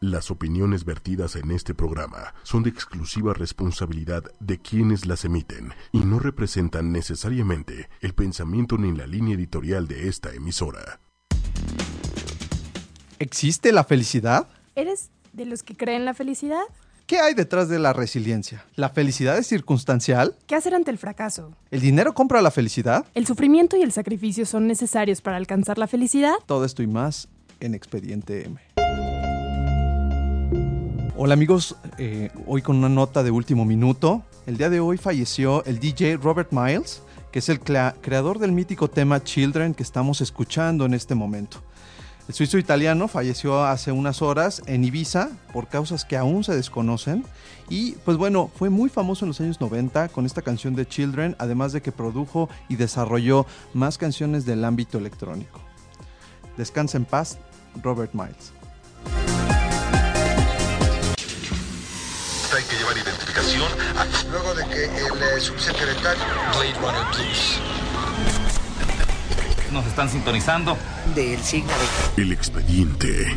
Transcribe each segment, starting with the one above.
Las opiniones vertidas en este programa son de exclusiva responsabilidad de quienes las emiten y no representan necesariamente el pensamiento ni la línea editorial de esta emisora. ¿Existe la felicidad? ¿Eres de los que creen la felicidad? ¿Qué hay detrás de la resiliencia? ¿La felicidad es circunstancial? ¿Qué hacer ante el fracaso? ¿El dinero compra la felicidad? ¿El sufrimiento y el sacrificio son necesarios para alcanzar la felicidad? Todo esto y más en Expediente M. Hola amigos, eh, hoy con una nota de último minuto. El día de hoy falleció el DJ Robert Miles, que es el creador del mítico tema Children que estamos escuchando en este momento. El suizo italiano falleció hace unas horas en Ibiza por causas que aún se desconocen y pues bueno, fue muy famoso en los años 90 con esta canción de Children, además de que produjo y desarrolló más canciones del ámbito electrónico. Descansa en paz, Robert Miles. Luego de que el eh, subsecretario Blade Runner Blues. Nos están sintonizando. del signo de... El expediente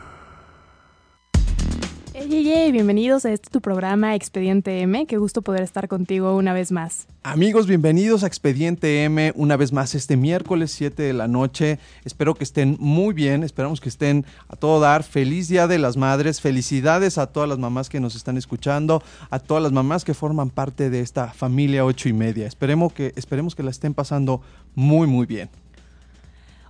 Hey, hey, bienvenidos a este tu programa Expediente M. Qué gusto poder estar contigo una vez más. Amigos, bienvenidos a Expediente M una vez más este miércoles 7 de la noche. Espero que estén muy bien, esperamos que estén a todo dar. Feliz Día de las Madres, felicidades a todas las mamás que nos están escuchando, a todas las mamás que forman parte de esta familia ocho y media. Esperemos que, esperemos que la estén pasando muy, muy bien.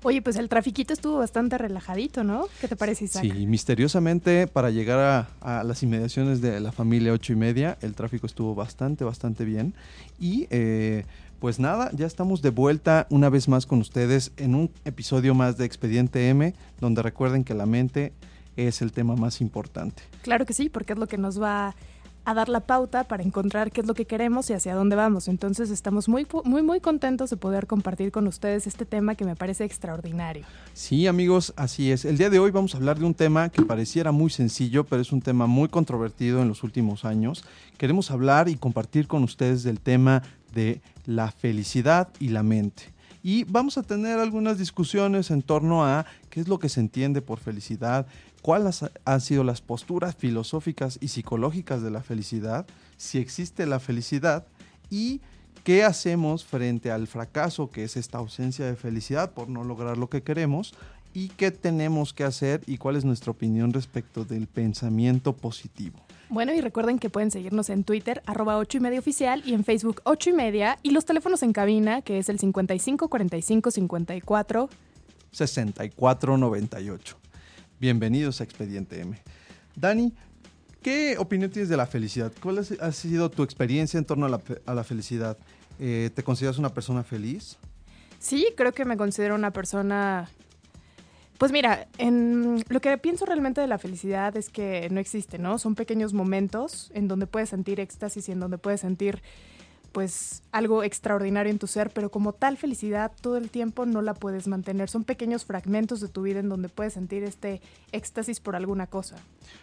Oye, pues el trafiquito estuvo bastante relajadito, ¿no? ¿Qué te parece, Isaac? Sí, misteriosamente para llegar a, a las inmediaciones de la familia ocho y media, el tráfico estuvo bastante, bastante bien. Y eh, pues nada, ya estamos de vuelta una vez más con ustedes en un episodio más de Expediente M, donde recuerden que la mente es el tema más importante. Claro que sí, porque es lo que nos va a dar la pauta para encontrar qué es lo que queremos y hacia dónde vamos. Entonces estamos muy, muy, muy contentos de poder compartir con ustedes este tema que me parece extraordinario. Sí, amigos, así es. El día de hoy vamos a hablar de un tema que pareciera muy sencillo, pero es un tema muy controvertido en los últimos años. Queremos hablar y compartir con ustedes del tema de la felicidad y la mente. Y vamos a tener algunas discusiones en torno a qué es lo que se entiende por felicidad, cuáles han sido las posturas filosóficas y psicológicas de la felicidad, si existe la felicidad y qué hacemos frente al fracaso, que es esta ausencia de felicidad por no lograr lo que queremos, y qué tenemos que hacer y cuál es nuestra opinión respecto del pensamiento positivo. Bueno, y recuerden que pueden seguirnos en Twitter, arroba 8 y media oficial, y en Facebook 8 y media, y los teléfonos en cabina, que es el 55 45 54. 6498. Bienvenidos a Expediente M. Dani, ¿qué opinión tienes de la felicidad? ¿Cuál ha si- ha sido tu experiencia en torno a la, fe- a la felicidad? Eh, ¿Te consideras una persona feliz? Sí, creo que me considero una persona... Pues mira, en lo que pienso realmente de la felicidad es que no existe, ¿no? Son pequeños momentos en donde puedes sentir éxtasis y en donde puedes sentir pues algo extraordinario en tu ser, pero como tal felicidad todo el tiempo no la puedes mantener. Son pequeños fragmentos de tu vida en donde puedes sentir este éxtasis por alguna cosa.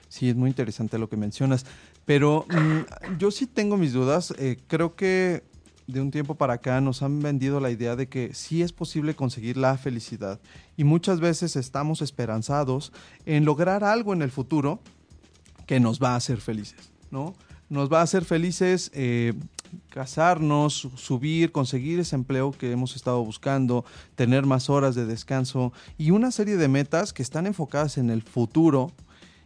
Sí, es muy interesante lo que mencionas, pero mm, yo sí tengo mis dudas. Eh, creo que de un tiempo para acá nos han vendido la idea de que sí es posible conseguir la felicidad y muchas veces estamos esperanzados en lograr algo en el futuro que nos va a hacer felices, ¿no? Nos va a hacer felices eh, casarnos, su- subir, conseguir ese empleo que hemos estado buscando, tener más horas de descanso y una serie de metas que están enfocadas en el futuro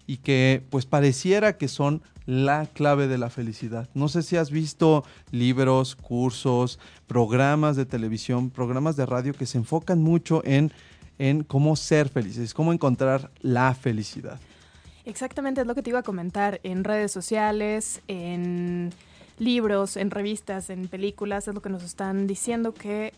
y que pues pareciera que son la clave de la felicidad. No sé si has visto libros, cursos, programas de televisión, programas de radio que se enfocan mucho en, en cómo ser felices, cómo encontrar la felicidad. Exactamente, es lo que te iba a comentar en redes sociales, en libros, en revistas, en películas, es lo que nos están diciendo que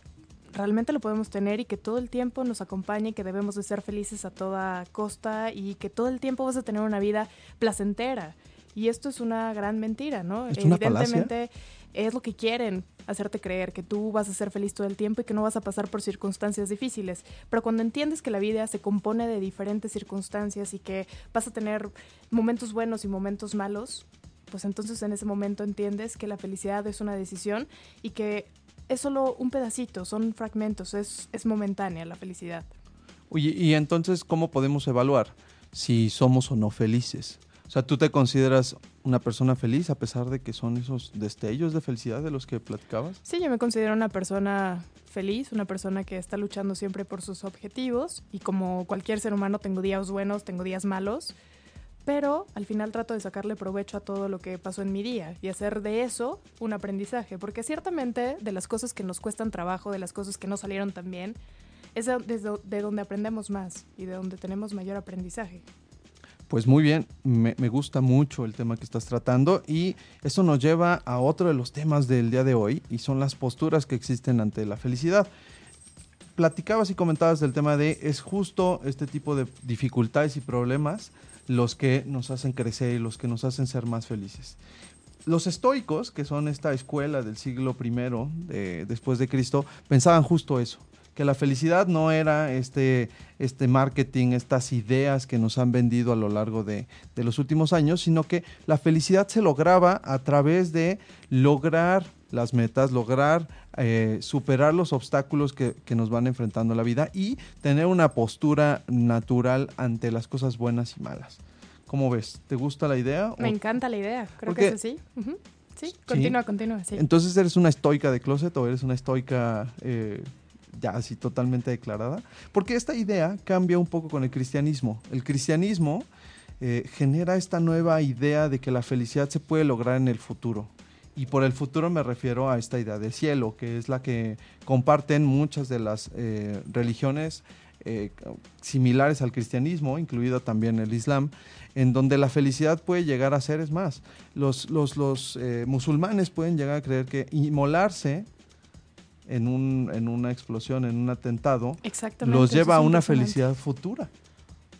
realmente lo podemos tener y que todo el tiempo nos acompaña y que debemos de ser felices a toda costa y que todo el tiempo vas a tener una vida placentera. Y esto es una gran mentira, ¿no? ¿Es una Evidentemente es lo que quieren hacerte creer, que tú vas a ser feliz todo el tiempo y que no vas a pasar por circunstancias difíciles. Pero cuando entiendes que la vida se compone de diferentes circunstancias y que vas a tener momentos buenos y momentos malos, pues entonces en ese momento entiendes que la felicidad es una decisión y que es solo un pedacito, son fragmentos, es, es momentánea la felicidad. Oye, y entonces, ¿cómo podemos evaluar si somos o no felices? O sea, ¿tú te consideras una persona feliz a pesar de que son esos destellos de felicidad de los que platicabas? Sí, yo me considero una persona feliz, una persona que está luchando siempre por sus objetivos y como cualquier ser humano tengo días buenos, tengo días malos, pero al final trato de sacarle provecho a todo lo que pasó en mi día y hacer de eso un aprendizaje, porque ciertamente de las cosas que nos cuestan trabajo, de las cosas que no salieron tan bien, es de, de donde aprendemos más y de donde tenemos mayor aprendizaje. Pues muy bien, me, gusta mucho el tema que estás tratando y eso nos lleva a otro de los temas del día de hoy y son las posturas que existen ante la felicidad. Platicabas y comentabas del tema de es justo este tipo de dificultades y problemas los que nos hacen crecer y los que nos hacen ser más felices. Los estoicos, que son esta escuela del siglo I después de Cristo, pensaban justo eso, que la felicidad no era este, este marketing, estas ideas que nos han vendido a lo largo de, los últimos años, sino que la felicidad se lograba a través de lograr las metas, lograr eh, superar los obstáculos que, que, nos van enfrentando en la vida y tener una postura natural ante las cosas buenas y malas. ¿Cómo ves? ¿Te gusta la idea? Me encanta la idea, creo que es así. Sí, continúa, continúa. Sí. Entonces, ¿eres una estoica de closet o eres una estoica eh, ya así totalmente declarada, porque esta idea cambia un poco con el cristianismo. El cristianismo eh, genera esta nueva idea de que la felicidad se puede lograr en el futuro. Y por el futuro me refiero a esta idea del cielo, que es la que comparten muchas de las eh, religiones eh, similares al cristianismo, incluido también el islam, en donde la felicidad puede llegar a ser, es más, los, los, los musulmanes pueden llegar a creer que inmolarse en, un, en una explosión, en un atentado, los lleva a una felicidad futura.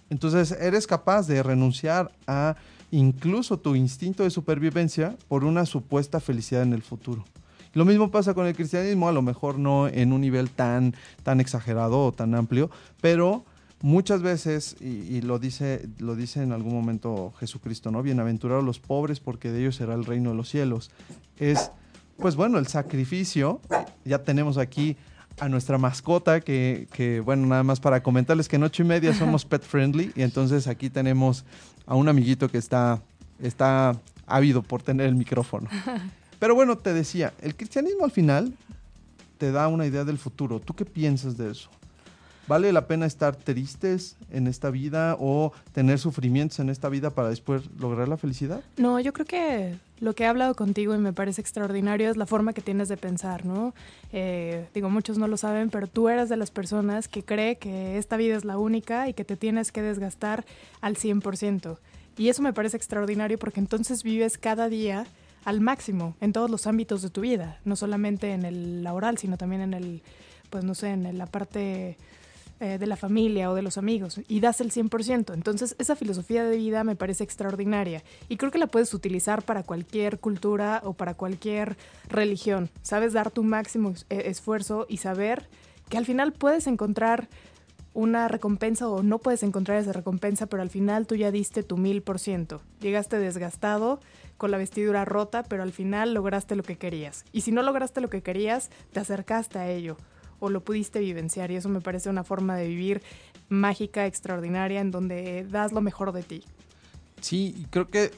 Entonces eres capaz de renunciar a incluso tu instinto de supervivencia por una supuesta felicidad en el futuro. Lo mismo pasa con el cristianismo, a lo mejor no en un nivel tan, tan exagerado o tan amplio, pero muchas veces, y, lo, dice, lo dice en algún momento Jesucristo, ¿no? Bienaventurados los pobres porque de ellos será el reino de los cielos. Es pues bueno, el sacrificio. Ya tenemos aquí a nuestra mascota, que, bueno, nada más para comentarles que en ocho y media somos pet friendly y entonces aquí tenemos a un amiguito que está, está ávido por tener el micrófono. Pero bueno, te decía, el cristianismo al final te da una idea del futuro. ¿Tú qué piensas de eso? ¿Vale la pena estar tristes en esta vida o tener sufrimientos en esta vida para después lograr la felicidad? No, yo creo que lo que he hablado contigo y me parece extraordinario es la forma que tienes de pensar, ¿no? Eh, digo, muchos no lo saben, pero tú eres de las personas que cree que esta vida es la única y que te tienes que desgastar al 100%. Y eso me parece extraordinario porque entonces vives cada día al máximo en todos los ámbitos de tu vida, no solamente en el laboral, sino también en el, pues no sé, en la parte eh, de la familia o de los amigos y das el 100%. Entonces esa filosofía de vida me parece extraordinaria y creo que la puedes utilizar para cualquier cultura o para cualquier religión. Sabes dar tu máximo eh, esfuerzo y saber que al final puedes encontrar una recompensa o no puedes encontrar esa recompensa, pero al final tú ya diste tu mil por ciento. Llegaste desgastado, con la vestidura rota, pero al final lograste lo que querías. Y si no lograste lo que querías, te acercaste a ello o lo pudiste vivenciar y eso me parece una forma de vivir mágica, extraordinaria, en donde das lo mejor de ti. Sí, creo que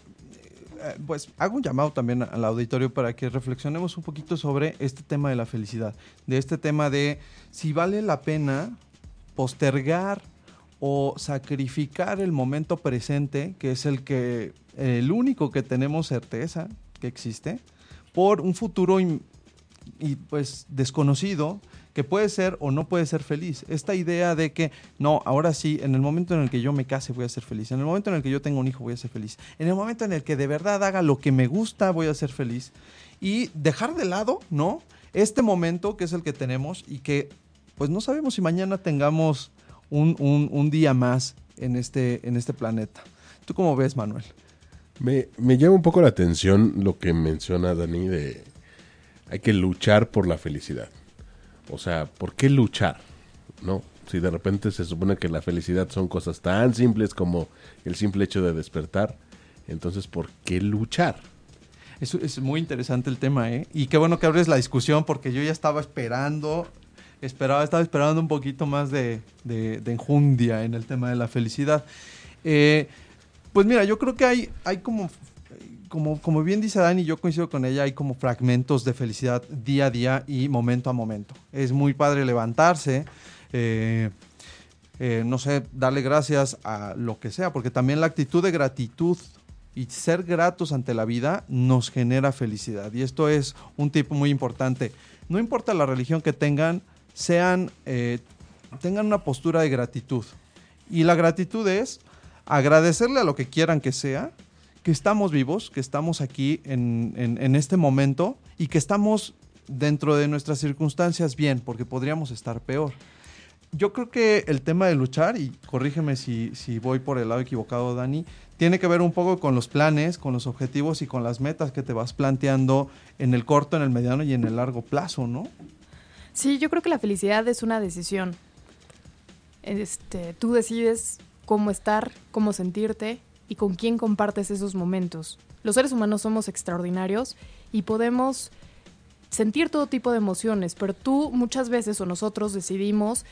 eh, pues hago un llamado también al auditorio para que reflexionemos un poquito sobre este tema de la felicidad, de este tema de si vale la pena postergar o sacrificar el momento presente, que es el que el único que tenemos certeza que existe, por un futuro y pues desconocido que puede ser o no puede ser feliz. Esta idea de que, no, ahora sí, en el momento en el que yo me case voy a ser feliz, en el momento en el que yo tenga un hijo voy a ser feliz, en el momento en el que de verdad haga lo que me gusta voy a ser feliz. Y dejar de lado, ¿no? Este momento que es el que tenemos y que pues no sabemos si mañana tengamos un, un, día más en este, en este planeta. ¿Tú cómo ves, Manuel? Me, me llama un poco la atención lo que menciona Dani de hay que luchar por la felicidad. O sea, ¿por qué luchar? ¿No? Si de repente se supone que la felicidad son cosas tan simples como el simple hecho de despertar, entonces ¿por qué luchar? Es, es muy interesante el tema, ¿eh? Y qué bueno que abres la discusión porque yo ya estaba esperando, esperaba, estaba esperando un poquito más de, de, enjundia en el tema de la felicidad. Eh, pues mira, yo creo que hay, hay como, como, como bien dice Dani, yo coincido con ella, hay como fragmentos de felicidad día a día y momento a momento. Es muy padre levantarse, eh, eh, no sé, darle gracias a lo que sea, porque también la actitud de gratitud y ser gratos ante la vida nos genera felicidad. Y esto es un tipo muy importante. No importa la religión que tengan, sean, eh, tengan una postura de gratitud. Y la gratitud es agradecerle a lo que quieran que sea, que estamos vivos, que estamos aquí en, en, en este momento y que estamos dentro de nuestras circunstancias bien, porque podríamos estar peor. Yo creo que el tema de luchar, y corrígeme si, si voy por el lado equivocado, Dani, tiene que ver un poco con los planes, con los objetivos y con las metas que te vas planteando en el corto, en el mediano y en el largo plazo, ¿no? Sí, yo creo que la felicidad es una decisión. Este, tú decides cómo estar, cómo sentirte y con quién compartes esos momentos. Los seres humanos somos extraordinarios y podemos sentir todo tipo de emociones, pero tú muchas veces o nosotros decidimos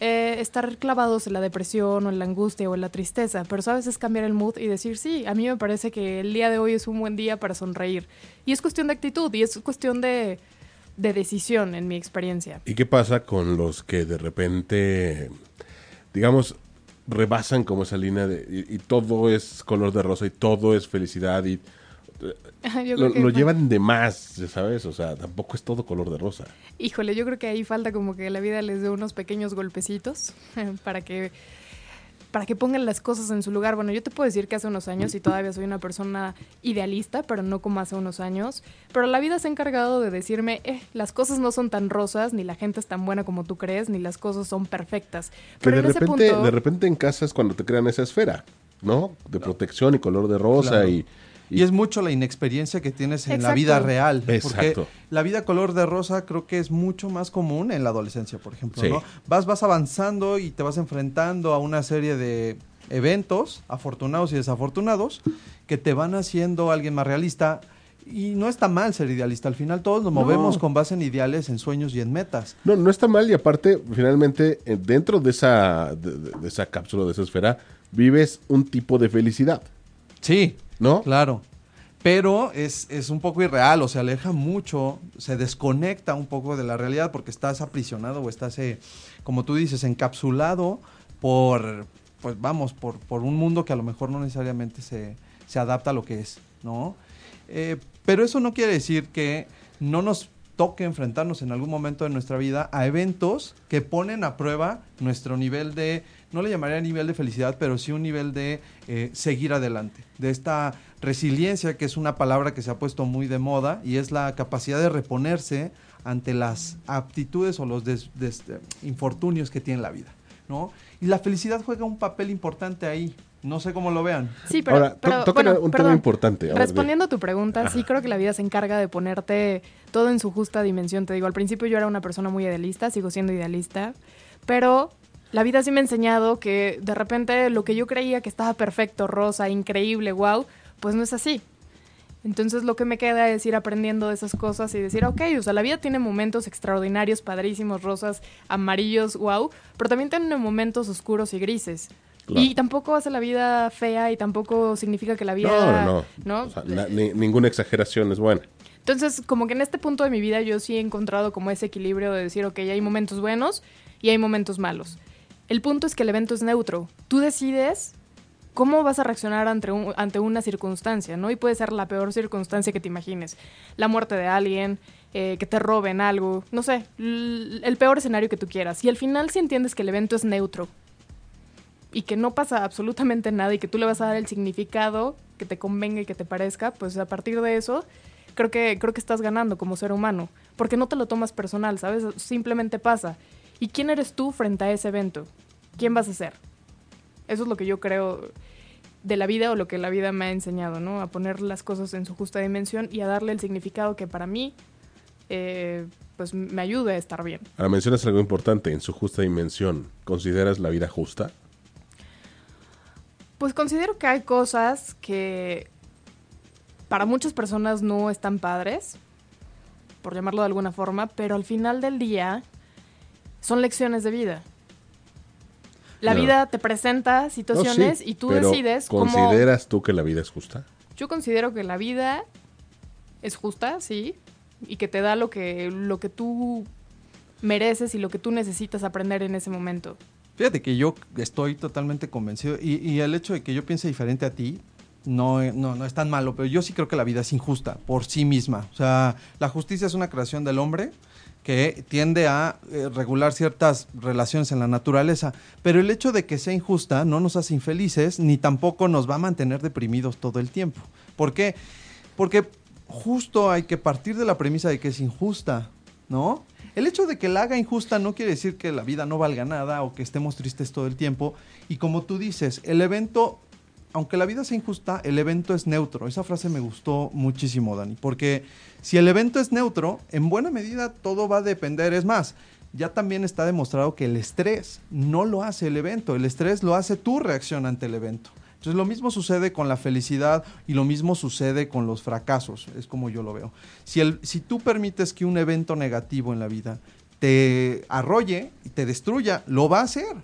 eh, estar clavados en la depresión o en la angustia o en la tristeza, pero sabes es cambiar el mood y decir, sí, a mí me parece que el día de hoy es un buen día para sonreír. Y es cuestión de actitud y es cuestión de, de decisión en mi experiencia. ¿Y qué pasa con los que de repente, digamos, rebasan como esa línea de, y, y todo es color de rosa y todo es felicidad y Yo lo, lo llevan de más, ¿sabes? O sea, tampoco es todo color de rosa. Híjole, yo creo que ahí falta como que la vida les dé unos pequeños golpecitos para que para que pongan las cosas en su lugar. Bueno, yo te puedo decir que hace unos años y todavía soy una persona idealista, pero no como hace unos años. Pero la vida se ha encargado de decirme, eh, las cosas no son tan rosas, ni la gente es tan buena como tú crees, ni las cosas son perfectas. Que Pero de en ese repente, punto, de repente en casa es cuando te crean esa esfera, ¿no? De protección y color de rosa Claro. y, Y es mucho la inexperiencia que tienes en la vida real. Porque Exacto. la vida color de rosa creo que es mucho más común en la adolescencia, por ejemplo. Sí. ¿no? Vas, vas avanzando y te vas enfrentando a una serie de eventos, afortunados y desafortunados, que te van haciendo alguien más realista. Y no está mal ser idealista. Al final todos nos No. movemos con base en ideales, en sueños y en metas. No, no está mal y aparte, finalmente, eh, dentro de esa, de esa cápsula, de esa esfera, vives un tipo de felicidad, Sí, ¿no? Claro. Pero es, es un poco irreal, o se aleja mucho, se desconecta un poco de la realidad porque estás aprisionado o estás, eh, como tú dices, encapsulado por, pues vamos, por, por un mundo que a lo mejor no necesariamente se, se adapta a lo que es, ¿no? Eh, pero eso no quiere decir que no nos toque enfrentarnos en algún momento de nuestra vida a eventos que ponen a prueba nuestro nivel de, no le llamaría nivel de felicidad, pero sí un nivel de eh, seguir adelante, de esta resiliencia, que es una palabra que se ha puesto muy de moda, y es la capacidad de reponerse ante las aptitudes o los des- des- eh, infortunios que tiene la vida, ¿no? Y la felicidad juega un papel importante ahí, no sé cómo lo vean. Sí, pero, Ahora, pero, toca bueno, un perdón. tema importante. a ver, Respondiendo a tu pregunta, sí creo que la vida se encarga de ponerte todo en su justa dimensión. Te digo, al principio yo era una persona muy idealista, sigo siendo idealista, pero la vida sí me ha enseñado que de repente lo que yo creía que estaba perfecto, rosa, increíble, wow, pues no es así. Entonces lo que me queda es ir aprendiendo de esas cosas y decir, ok, o sea, la vida tiene momentos extraordinarios, padrísimos, rosas, amarillos, wow, pero también tiene momentos oscuros y grises. Claro. Y tampoco hace la vida fea y tampoco significa que la vida... No, no, no. ¿no? O sea, na- ni- ninguna exageración es buena. Entonces, como que en este punto de mi vida yo sí he encontrado como ese equilibrio de decir, ok, hay momentos buenos y hay momentos malos. El punto es que el evento es neutro. Tú decides cómo vas a reaccionar ante, un- ante una circunstancia, ¿no? Y puede ser la peor circunstancia que te imagines. La muerte de alguien, eh, que te roben algo, no sé, el peor escenario que tú quieras. Y al final si entiendes que el evento es neutro y que no pasa absolutamente nada y que tú le vas a dar el significado que te convenga y que te parezca, pues a partir de eso creo que creo que estás ganando como ser humano, porque no te lo tomas personal, ¿sabes? Simplemente pasa. ¿Y quién eres tú frente a ese evento? ¿Quién vas a ser? Eso es lo que yo creo de la vida o lo que la vida me ha enseñado, ¿no? A poner las cosas en su justa dimensión y a darle el significado que para mí, eh, pues me ayude a estar bien. Ahora mencionas algo importante, en su justa dimensión. ¿Consideras la vida justa? Pues considero que hay cosas que para muchas personas no están padres, por llamarlo de alguna forma, pero al final del día son lecciones de vida. La vida te presenta situaciones y tú decides ¿Consideras tú que la vida es justa? Yo considero que la vida es justa, sí, y que te da lo que, lo que tú mereces y lo que tú necesitas aprender en ese momento. Fíjate que yo estoy totalmente convencido y, y el hecho de que yo piense diferente a ti no, no, no es tan malo, pero yo sí creo que la vida es injusta por sí misma. O sea, la justicia es una creación del hombre que tiende a eh, regular ciertas relaciones en la naturaleza, pero el hecho de que sea injusta no nos hace infelices ni tampoco nos va a mantener deprimidos todo el tiempo. ¿Por qué? Porque justo hay que partir de la premisa de que es injusta, ¿no? El hecho de que la haga injusta no quiere decir que la vida no valga nada o que estemos tristes todo el tiempo. Y como tú dices, el evento, aunque la vida sea injusta, el evento es neutro. Esa frase me gustó muchísimo, Dani, porque si el evento es neutro, en buena medida todo va a depender. Es más, ya también está demostrado que el estrés no lo hace el evento, el estrés lo hace tu reacción ante el evento. Entonces lo mismo sucede con la felicidad y lo mismo sucede con los fracasos, es como yo lo veo. Si, el, si tú permites que un evento negativo en la vida te arrolle y te destruya, lo va a hacer,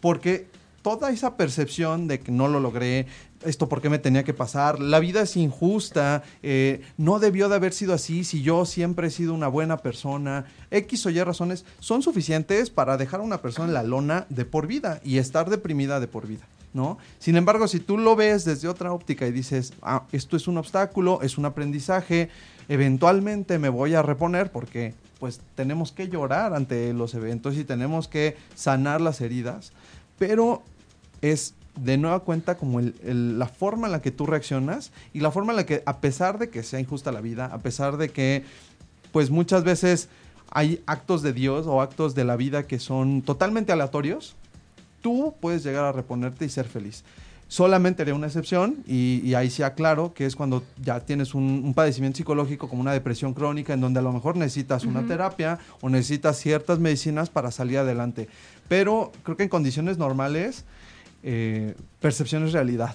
porque toda esa percepción de que no lo logré, esto por qué me tenía que pasar, la vida es injusta, eh, no debió de haber sido así si yo siempre he sido una buena persona, X o Y razones son suficientes para dejar a una persona en la lona de por vida y estar deprimida de por vida. ¿No? Sin embargo, si tú lo ves desde otra óptica y dices, ah, esto es un obstáculo, es un aprendizaje, eventualmente me voy a reponer porque pues tenemos que llorar ante los eventos y tenemos que sanar las heridas, pero es de nueva cuenta como la forma en la que tú reaccionas y la forma en la que, a pesar de que sea injusta la vida, a pesar de que, pues muchas veces hay actos de Dios o actos de la vida que son totalmente aleatorios, tú puedes llegar a reponerte y ser feliz. Solamente haré una excepción y, ahí sí aclaro que es cuando ya tienes un, padecimiento psicológico como una depresión crónica en donde a lo mejor necesitas una terapia o necesitas ciertas medicinas para salir adelante. Pero creo que en condiciones normales eh, percepción es realidad.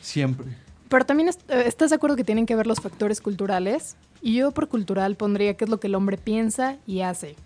Siempre. Pero también eh, estás de acuerdo que tienen que ver los factores culturales. Y yo por cultural pondría qué es lo que el hombre piensa y hace.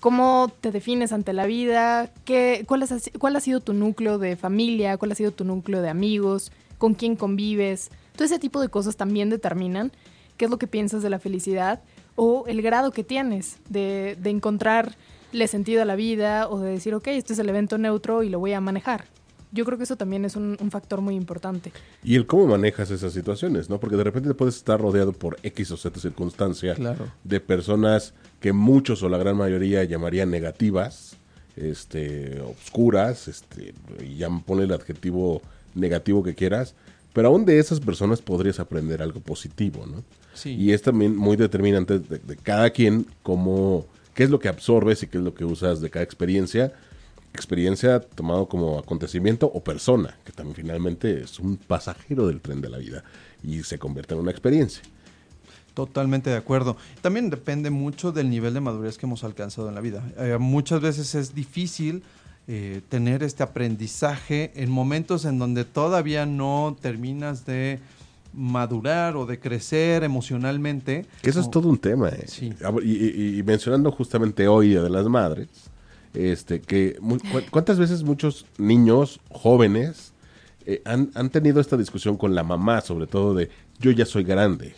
¿Cómo te defines ante la vida? ¿Qué, cuál, es, ¿Cuál ha sido tu núcleo de familia? ¿Cuál ha sido tu núcleo de amigos? ¿Con quién convives? Todo ese tipo de cosas también determinan qué es lo que piensas de la felicidad o el grado que tienes de encontrar le sentido a la vida o de decir, ok, este es el evento neutro y lo voy a manejar. Yo creo que eso también es un, factor muy importante. Y el cómo manejas esas situaciones, ¿no? Porque de repente puedes estar rodeado por X o Z circunstancia de personas que muchos o la gran mayoría llamarían negativas, este, obscuras, este, y ya pone el adjetivo negativo que quieras, pero aún de esas personas podrías aprender algo positivo, ¿no? Sí. Y es también muy determinante de, de cada quien cómo qué es lo que absorbes y qué es lo que usas de cada experiencia. Experiencia tomado como acontecimiento o persona, que también finalmente es un pasajero del tren de la vida y se convierte en una experiencia. Totalmente de acuerdo. También depende mucho del nivel de madurez que hemos alcanzado en la vida. Eh, muchas veces es difícil eh, tener este aprendizaje en momentos en donde todavía no terminas de madurar o de crecer emocionalmente. Que eso es todo un tema. Eh. Y, mencionando justamente hoy de las Madres, este, que cuántas veces muchos niños jóvenes eh, han, han, tenido esta discusión con la mamá, sobre todo de yo ya soy grande.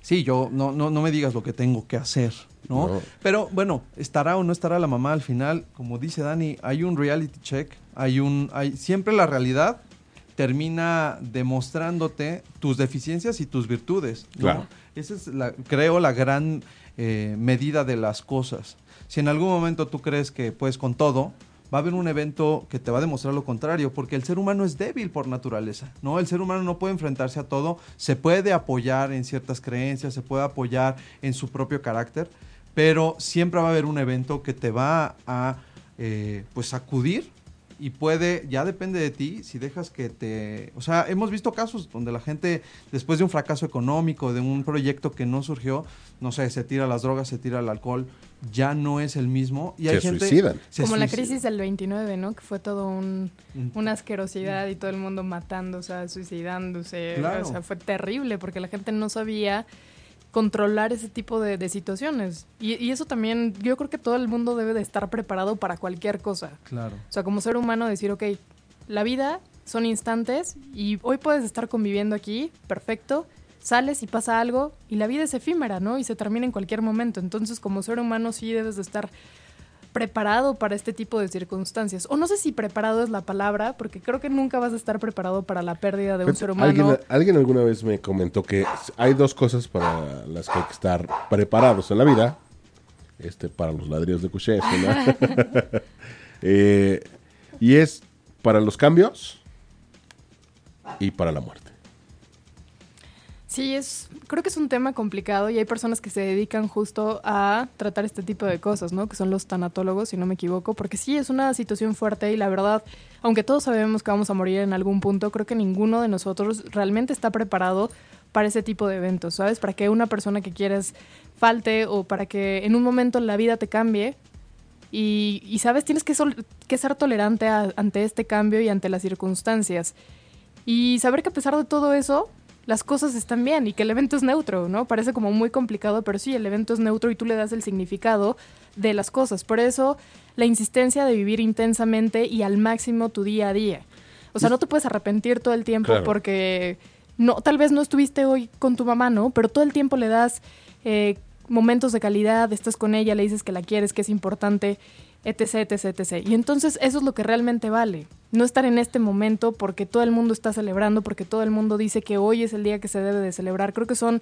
Sí, yo no, no, no me digas lo que tengo que hacer, ¿no? Pero bueno, estará o no estará la mamá al final, como dice Dani, hay un reality check, hay un, hay siempre la realidad termina demostrándote tus deficiencias y tus virtudes. Claro. Esa es, la, creo, la gran eh, medida de las cosas. Si en algún momento tú crees que puedes con todo, va a haber un evento que te va a demostrar lo contrario, porque el ser humano es débil por naturaleza, ¿no? El ser humano no puede enfrentarse a todo, se puede apoyar en ciertas creencias, se puede apoyar en su propio carácter, pero siempre va a haber un evento que te va a eh, pues sacudir y puede, ya depende de ti, si dejas que te... O sea, hemos visto casos donde la gente, después de un fracaso económico, de un proyecto que no surgió, no sé, se tira las drogas, se tira el alcohol, ya no es el mismo. Y hay Se gente, suicidan. se Como la crisis del 29, ¿no? Que fue todo un, Mm. una asquerosidad y todo el mundo matando, o sea, suicidándose. Claro. O sea, fue terrible porque la gente no sabía controlar ese tipo de, de situaciones. Y, y eso también, yo creo que todo el mundo debe de estar preparado para cualquier cosa. Claro. O sea, como ser humano decir, ok, la vida son instantes y hoy puedes estar conviviendo aquí, perfecto, sales y pasa algo y la vida es efímera, ¿no? Y se termina en cualquier momento. Entonces, como ser humano sí debes de estar preparado para este tipo de circunstancias. O no sé si preparado es la palabra, porque creo que nunca vas a estar preparado para la pérdida de un ser humano. Alguien, alguien alguna vez me comentó que hay dos cosas para las que hay que estar preparados en la vida. Este, para los ladrillos de una. Eh, y es para los cambios y para la muerte. Sí, es, creo que es un tema complicado y hay personas que se dedican justo a tratar este tipo de cosas, ¿no? Que son los tanatólogos, si no me equivoco, porque sí es una situación fuerte y la verdad, aunque todos sabemos que vamos a morir en algún punto, creo que ninguno de nosotros realmente está preparado para ese tipo de eventos, ¿sabes? Para que una persona que quieres falte o para que en un momento la vida te cambie y, y, sabes, tienes que, sol- ser tolerante a- ante este cambio y ante las circunstancias. Y saber que a pesar de todo eso, las cosas están bien y que el evento es neutro, ¿no? Parece como muy complicado, pero sí, el evento es neutro y tú le das el significado de las cosas. Por eso, la insistencia de vivir intensamente y al máximo tu día a día. O sea, no te puedes arrepentir todo el tiempo Claro. porque no, tal vez no estuviste hoy con tu mamá, ¿no? Pero todo el tiempo le das eh, momentos de calidad, estás con ella, le dices que la quieres, que es importante, etc, etc, etc. Y entonces eso es lo que realmente vale. No estar en este momento porque todo el mundo está celebrando, porque todo el mundo dice que hoy es el día que se debe de celebrar. Creo que son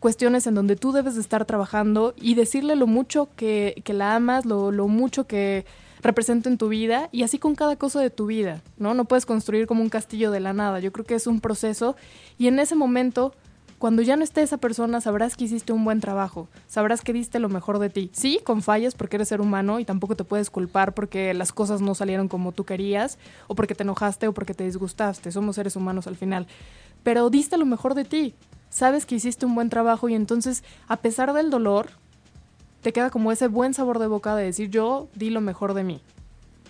cuestiones en donde tú debes de estar trabajando y decirle lo mucho que, que la amas, lo, lo mucho que representa en tu vida y así con cada cosa de tu vida, ¿no? No puedes construir como un castillo de la nada. Yo creo que es un proceso y en ese momento cuando ya no esté esa persona, sabrás que hiciste un buen trabajo, sabrás que diste lo mejor de ti. Sí, con fallas porque eres ser humano y tampoco te puedes culpar porque las cosas no salieron como tú querías, o porque te enojaste o porque te disgustaste. Somos seres humanos al final. Pero diste lo mejor de ti. Sabes que hiciste un buen trabajo y entonces, a pesar del dolor, te queda como ese buen sabor de boca de decir yo di lo mejor de mí.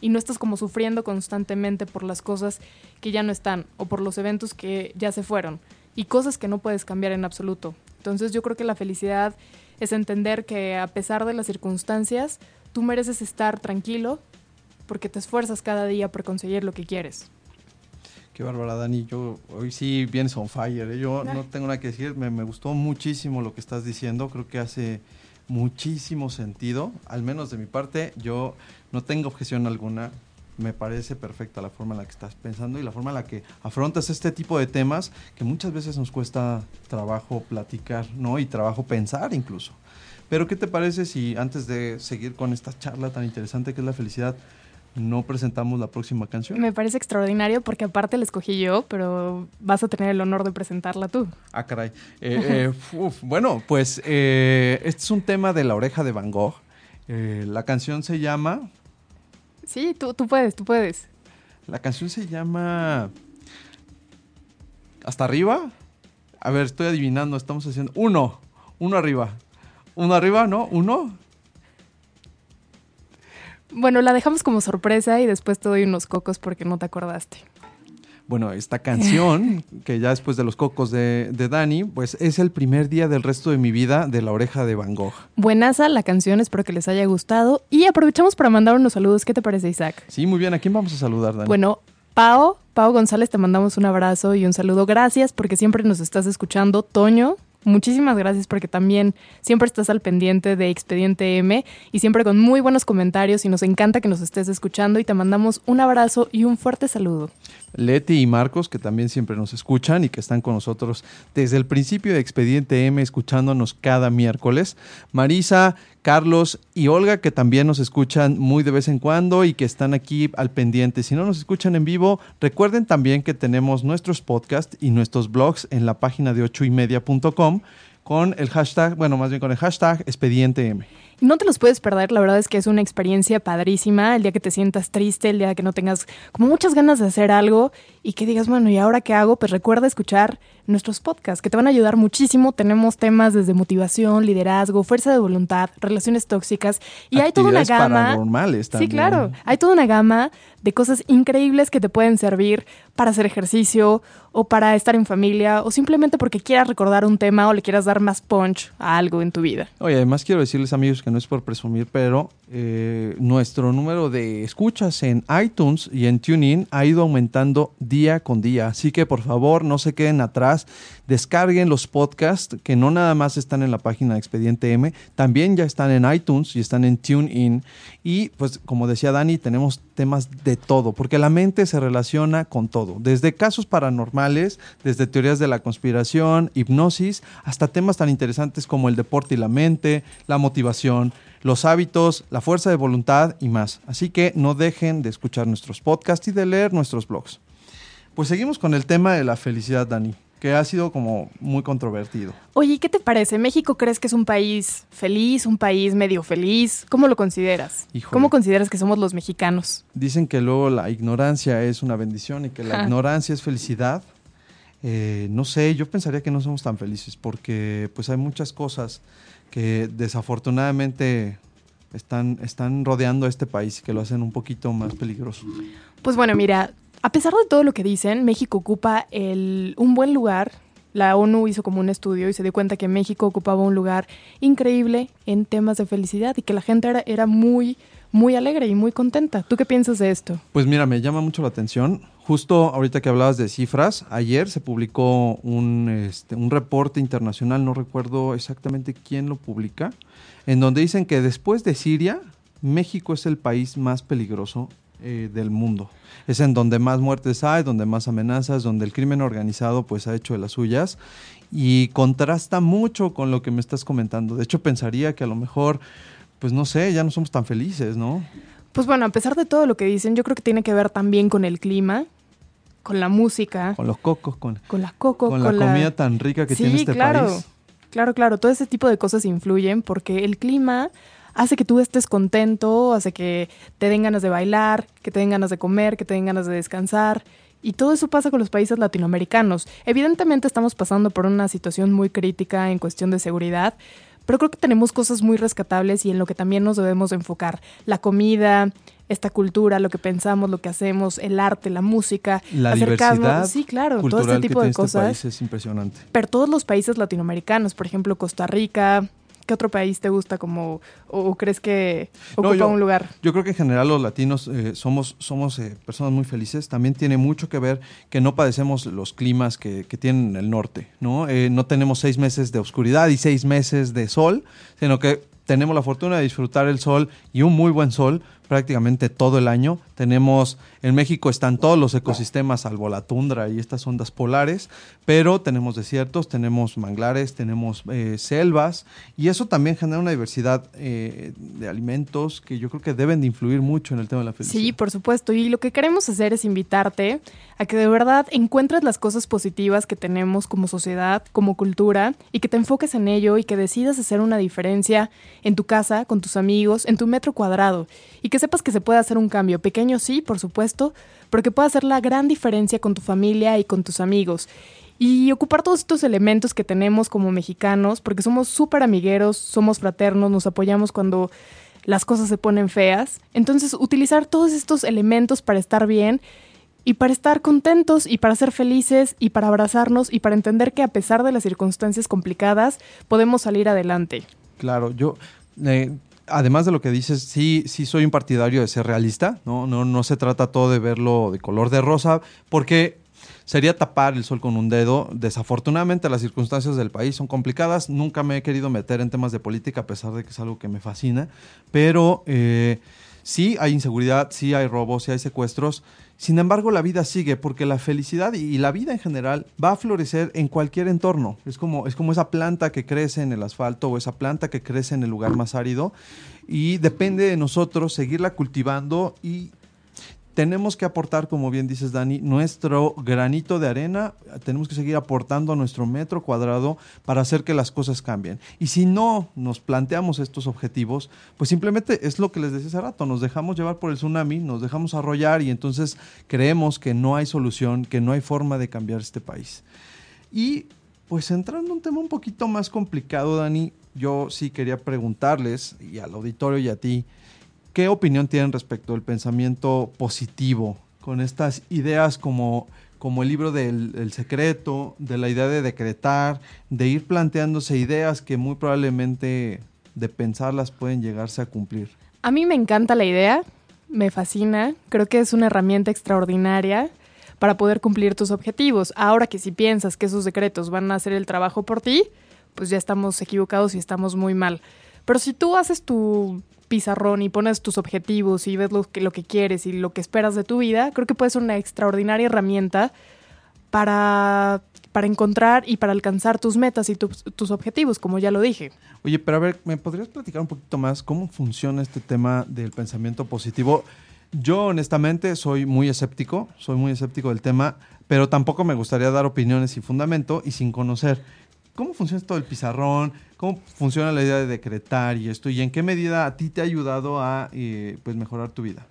Y no estás como sufriendo constantemente por las cosas que ya no están o por los eventos que ya se fueron y cosas que no puedes cambiar en absoluto. Entonces yo creo que la felicidad es entender que a pesar de las circunstancias, tú mereces estar tranquilo porque te esfuerzas cada día por conseguir lo que quieres. Qué bárbara, Dani. Yo hoy sí vienes on fire. ¿eh? Yo no tengo nada que decir. Me, me gustó muchísimo lo que estás diciendo. Creo que hace muchísimo sentido. Al menos de mi parte, yo no tengo objeción alguna. Me parece perfecta la forma en la que estás pensando y la forma en la que afrontas este tipo de temas que muchas veces nos cuesta trabajo platicar, ¿no? Y trabajo pensar incluso. Pero ¿qué te parece si antes de seguir con esta charla tan interesante que es la felicidad, no presentamos la próxima canción? Me parece extraordinario porque aparte la escogí yo, pero vas a tener el honor de presentarla tú. Ah, caray. Eh, eh, uf, bueno, pues eh, este es un tema de la oreja de Van Gogh. La canción se llama. Sí, tú, tú puedes, tú puedes. La canción se llama. ¿Hasta arriba? A ver, estoy adivinando. Estamos haciendo. Uno. Uno arriba. Uno arriba, ¿no? Uno. Bueno, la dejamos como sorpresa y después te doy unos cocos porque no te acordaste. Bueno, esta canción, que ya después de los cocos de, de Dani, pues es el primer día del resto de mi vida de la oreja de Van Gogh. Buenaza la canción, espero que les haya gustado. Y aprovechamos para mandar unos saludos. ¿Qué te parece, Isaac? Sí, muy bien. ¿A quién vamos a saludar, Dani? Bueno, Pao, Pao González, te mandamos un abrazo y un saludo. Gracias porque siempre nos estás escuchando. Toño, muchísimas gracias porque también siempre estás al pendiente de Expediente M y siempre con muy buenos comentarios y nos encanta que nos estés escuchando y te mandamos un abrazo y un fuerte saludo. Leti y Marcos, que también siempre nos escuchan y que están con nosotros desde el principio de Expediente M, escuchándonos cada miércoles. Marisa, Carlos y Olga, que también nos escuchan muy de vez en cuando y que están aquí al pendiente. Si no nos escuchan en vivo, recuerden también que tenemos nuestros podcasts y nuestros blogs en la página de ochoymedia.com con el hashtag, bueno, más bien con el hashtag Expediente M. No te los puedes perder, la verdad es que es una experiencia padrísima. El día que te sientas triste, el día que no tengas como muchas ganas de hacer algo y que digas, bueno, ¿y ahora qué hago? Pues recuerda escuchar nuestros podcasts que te van a ayudar muchísimo. Tenemos temas desde motivación, liderazgo, fuerza de voluntad, relaciones tóxicas y hay toda una gama. paranormales Sí, también. claro. Hay toda una gama de cosas increíbles que te pueden servir para hacer ejercicio o para estar en familia o simplemente porque quieras recordar un tema o le quieras dar más punch a algo en tu vida. Oye, además quiero decirles amigos que no es por presumir, pero eh, nuestro número de escuchas en iTunes y en TuneIn ha ido aumentando día con día. Así que por favor no se queden atrás, descarguen los podcasts que no nada más están en la página de Expediente M, también ya están en iTunes y están en TuneIn. Y pues como decía Dani, tenemos temas de todo, porque la mente se relaciona con todo, desde casos paranormales, desde teorías de la conspiración, hipnosis, hasta temas tan interesantes como el deporte y la mente, la motivación, los hábitos, la fuerza de voluntad y más. Así que no dejen de escuchar nuestros podcasts y de leer nuestros blogs. Pues seguimos con el tema de la felicidad, Dani, que ha sido como muy controvertido. Oye, ¿y ¿qué te parece? ¿México crees que es un país feliz, un país medio feliz? ¿Cómo lo consideras? Híjole. ¿Cómo consideras que somos los mexicanos? Dicen que luego la ignorancia es una bendición y que la Ja. ignorancia es felicidad. Eh, no sé, yo pensaría que no somos tan felices porque pues hay muchas cosas que desafortunadamente están, están rodeando a este país y que lo hacen un poquito más peligroso. Pues bueno, mira, a pesar de todo lo que dicen, México ocupa el, un buen lugar. La ONU hizo como un estudio y se dio cuenta que México ocupaba un lugar increíble en temas de felicidad y que la gente era, era muy, muy alegre y muy contenta. ¿Tú qué piensas de esto? Pues mira, me llama mucho la atención. Justo ahorita que hablabas de cifras, ayer se publicó un, este, un reporte internacional, no recuerdo exactamente quién lo publica, en donde dicen que después de Siria, México es el país más peligroso eh, del mundo. Es en donde más muertes hay, donde más amenazas, donde el crimen organizado pues ha hecho de las suyas y contrasta mucho con lo que me estás comentando. De hecho, pensaría que a lo mejor, pues no sé, ya no somos tan felices, ¿no? Pues bueno, a pesar de todo lo que dicen, yo creo que tiene que ver también con el clima, con la música, Con los cocos, con, con la coco, con, la comida tan rica que sí, tiene este claro. país. Claro, claro, todo ese tipo de cosas influyen porque el clima hace que tú estés contento, hace que te den ganas de bailar, que te den ganas de comer, que te den ganas de descansar. Y todo eso pasa con los países latinoamericanos. Evidentemente estamos pasando por una situación muy crítica en cuestión de seguridad, pero creo que tenemos cosas muy rescatables y en lo que también nos debemos de enfocar. La comida, esta cultura, lo que pensamos, lo que hacemos, el arte, la música, La acercarnos- diversidad sí, claro, todo este tipo que de tiene este cosas país es impresionante. pero todos los países latinoamericanos, por ejemplo, Costa Rica, ¿qué otro país te gusta como o, o crees que No, ocupa yo- un lugar? Yo creo que en general los latinos eh, somos, somos eh, personas muy felices. También tiene mucho que ver que no padecemos los climas que, que tienen el norte, ¿no? Eh, no tenemos seis meses de oscuridad y seis meses de sol, sino que tenemos la fortuna de disfrutar el sol y un muy buen sol prácticamente todo el año. Tenemos, en México están todos los ecosistemas, salvo la tundra y estas ondas polares, pero tenemos desiertos, tenemos manglares, tenemos eh, selvas, y eso también genera una diversidad eh, de alimentos que yo creo que deben de influir mucho en el tema de la felicidad. Sí, por supuesto. Y lo que queremos hacer es invitarte a que de verdad encuentres las cosas positivas que tenemos como sociedad, como cultura, y que te enfoques en ello y que decidas hacer una diferencia en tu casa, con tus amigos, en tu metro cuadrado. Y que sepas que se puede hacer un cambio. Pequeño sí, por supuesto, pero que hacer la gran diferencia con tu familia y con tus amigos. Y ocupar todos estos elementos que tenemos como mexicanos, porque somos súper amigueros, somos fraternos, nos apoyamos cuando las cosas se ponen feas. Entonces, utilizar todos estos elementos para estar bien y para estar contentos y para ser felices y para abrazarnos y para entender que a pesar de las circunstancias complicadas, podemos salir adelante. Claro, yo, eh, además de lo que dices, sí, sí soy un partidario de ser realista, ¿no? No, no se trata todo de verlo de color de rosa, porque sería tapar el sol con un dedo. Desafortunadamente las circunstancias del país son complicadas, nunca me he querido meter en temas de política, a pesar de que es algo que me fascina, pero eh, sí hay inseguridad, sí hay robos, sí hay secuestros. Sin embargo, la vida sigue porque la felicidad y la vida en general va a florecer en cualquier entorno. Es como, es como esa planta que crece en el asfalto o esa planta que crece en el lugar más árido y depende de nosotros seguirla cultivando y tenemos que aportar, como bien dices Dani, nuestro granito de arena, tenemos que seguir aportando a nuestro metro cuadrado para hacer que las cosas cambien. Y si no nos planteamos estos objetivos, pues simplemente es lo que les decía hace rato, nos dejamos llevar por el tsunami, nos dejamos arrollar y entonces creemos que no hay solución, que no hay forma de cambiar este país. Y pues entrando en un tema un poquito más complicado, Dani, yo sí quería preguntarles, y al auditorio y a ti, ¿Qué opinión tienen respecto al pensamiento positivo con estas ideas como, como el libro del secreto, de la idea de decretar, de ir planteándose ideas que muy probablemente de pensarlas pueden llegarse a cumplir? A mí me encanta la idea, me fascina, creo que es una herramienta extraordinaria para poder cumplir tus objetivos. Ahora que si piensas que esos decretos van a hacer el trabajo por ti, pues ya estamos equivocados y estamos muy mal. Pero si tú haces tu pizarrón y pones tus objetivos y ves lo que, lo que quieres y lo que esperas de tu vida, creo que puede ser una extraordinaria herramienta para, para encontrar y para alcanzar tus metas y tus objetivos, como ya lo dije. Oye, pero a ver, ¿me podrías platicar un poquito más cómo funciona este tema del pensamiento positivo? Yo honestamente soy muy escéptico, soy muy escéptico del tema, pero tampoco me gustaría dar opiniones sin fundamento y sin conocer. ¿Cómo funciona esto del pizarrón? ¿Cómo funciona la idea de decretar y esto? ¿Y en qué medida a ti te ha ayudado a eh, pues mejorar tu vida?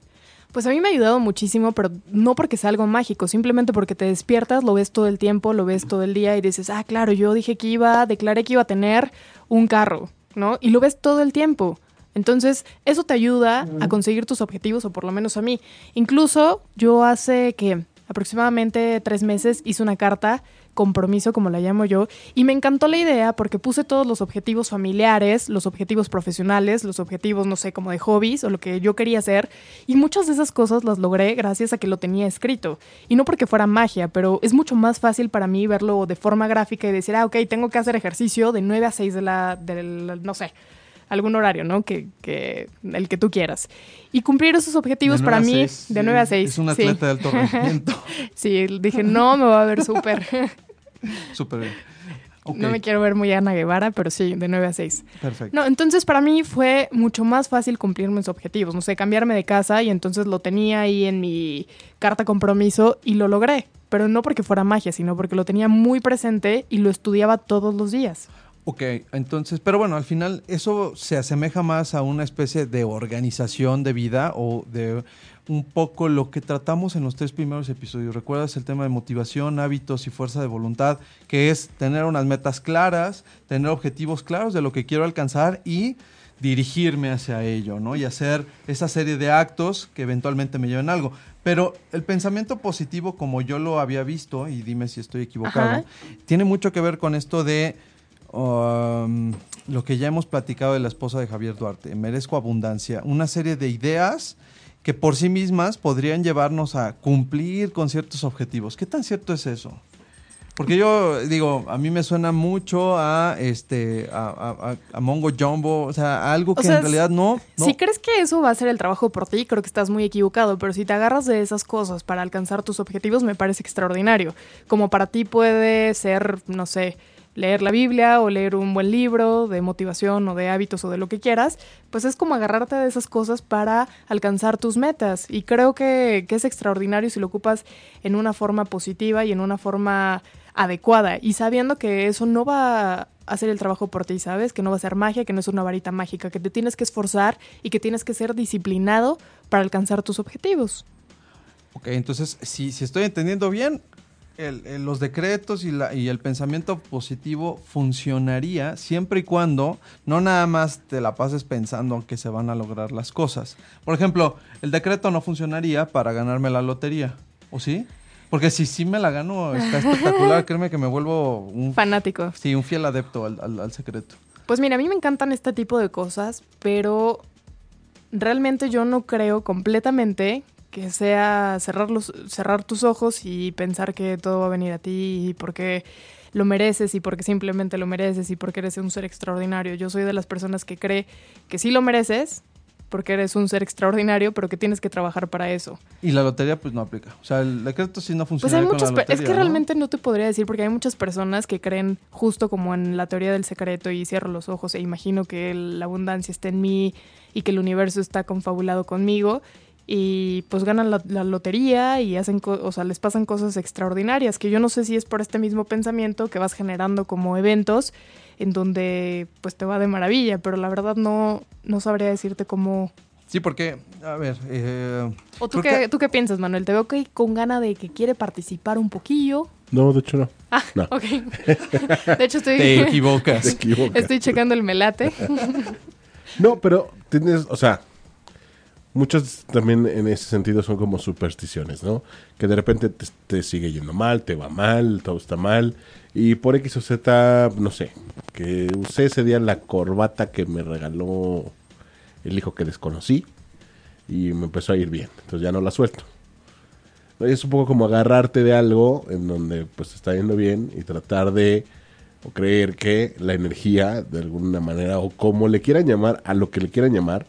Pues a mí me ha ayudado muchísimo, pero no porque sea algo mágico, simplemente porque te despiertas, lo ves todo el tiempo, lo ves todo el día y dices, ah, claro, yo dije que iba, declaré que iba a tener un carro, ¿no? Y lo ves todo el tiempo. Entonces, eso te ayuda a conseguir tus objetivos, o por lo menos a mí. Incluso yo hace que aproximadamente tres meses hice una carta compromiso, como la llamo yo, y me encantó la idea porque puse todos los objetivos familiares, los objetivos profesionales, los objetivos, no sé, como de hobbies o lo que yo quería hacer, y muchas de esas cosas las logré gracias a que lo tenía escrito. Y no porque fuera magia, pero es mucho más fácil para mí verlo de forma gráfica y decir, ah, ok, tengo que hacer ejercicio de 9 a 6 de la, del, no sé, algún horario, ¿no? Que, que, el que tú quieras. Y cumplir esos objetivos para mí de 9 a 6. Es un atleta de alto rendimiento. sí, dije, no, me va a ver súper. súper bien. No me quiero ver muy Ana Guevara, pero sí, de 9 a 6. Perfecto. No, entonces para mí fue mucho más fácil cumplir mis objetivos. No sé, cambiarme de casa y entonces lo tenía ahí en mi carta compromiso y lo logré. Pero no porque fuera magia, sino porque lo tenía muy presente y lo estudiaba todos los días. Ok, entonces, pero bueno, al final eso se asemeja más a una especie de organización de vida o de un poco lo que tratamos en los tres primeros episodios. ¿Recuerdas el tema de motivación, hábitos y fuerza de voluntad? Que es tener unas metas claras, tener objetivos claros de lo que quiero alcanzar y dirigirme hacia ello, ¿no? Y hacer esa serie de actos que eventualmente me lleven a algo. Pero el pensamiento positivo, como yo lo había visto, y dime si estoy equivocado, tiene mucho que ver con esto de Um, lo que ya hemos platicado de la esposa de Javier Duarte, Merezco Abundancia, una serie de ideas que por sí mismas podrían llevarnos a cumplir con ciertos objetivos. ¿Qué tan cierto es eso? Porque yo digo, a mí me suena mucho a este a, Mongo Jumbo, o sea, algo que en realidad no, no, Si crees que eso va a ser el trabajo por ti, creo que estás muy equivocado, pero si te agarras de esas cosas para alcanzar tus objetivos, me parece extraordinario. Como para ti puede ser, no sé, leer la Biblia o leer un buen libro de motivación o de hábitos o de lo que quieras, pues es como agarrarte de esas cosas para alcanzar tus metas. Y creo que, es extraordinario si lo ocupas en una forma positiva y en una forma adecuada y sabiendo que eso no va a hacer el trabajo por ti, ¿sabes? Que no va a ser magia, que no es una varita mágica, que te tienes que esforzar y que tienes que ser disciplinado para alcanzar tus objetivos. Ok, entonces, si, si estoy entendiendo bien, los decretos y, la, y el pensamiento positivo funcionaría siempre y cuando no nada más te la pases pensando que se van a lograr las cosas. Por ejemplo, el decreto no funcionaría para ganarme la lotería, ¿o sí? Porque si sí me la gano, está espectacular. Créeme que me vuelvo un fanático. Sí, un fiel adepto al, al secreto. Pues mira, a mí me encantan este tipo de cosas, pero realmente yo no creo completamente que sea cerrar, los, cerrar tus ojos y pensar que todo va a venir a ti y porque lo mereces y porque simplemente lo mereces y porque eres un ser extraordinario. Yo soy de las personas que cree que sí lo mereces porque eres un ser extraordinario, pero que tienes que trabajar para eso. Y la lotería pues no aplica. O sea, el decreto sí no pues funciona. Pues hay muchas, es que realmente no te podría decir porque hay muchas personas que creen justo como en la teoría del secreto y cierro los ojos e imagino que la abundancia está en mí y que el universo está confabulado conmigo y pues ganan la, la lotería y hacen, co- o sea, les pasan cosas extraordinarias, que yo no sé si es por este mismo pensamiento que vas generando como eventos en donde pues te va de maravilla, pero la verdad no, no sabría decirte cómo... Sí, porque, a ver, eh, ¿O tú qué, que- tú qué piensas, Manuel? Te veo que con gana de que quiere participar un poquillo. No, de hecho no. Ah, No. ok. De hecho estoy... te equivocas. Te equivocas. Estoy checando el melate. No, pero tienes, o sea, muchos también en ese sentido son como supersticiones, ¿no? Que de repente te, sigue yendo mal, te va mal, todo está mal. Y por X o Z, no sé, que usé ese día la corbata que me regaló el hijo que desconocí y me empezó a ir bien. Entonces ya no la suelto. Es un poco como agarrarte de algo en donde pues está yendo bien y tratar de o creer que la energía de alguna manera o como le quieran llamar a lo que le quieran llamar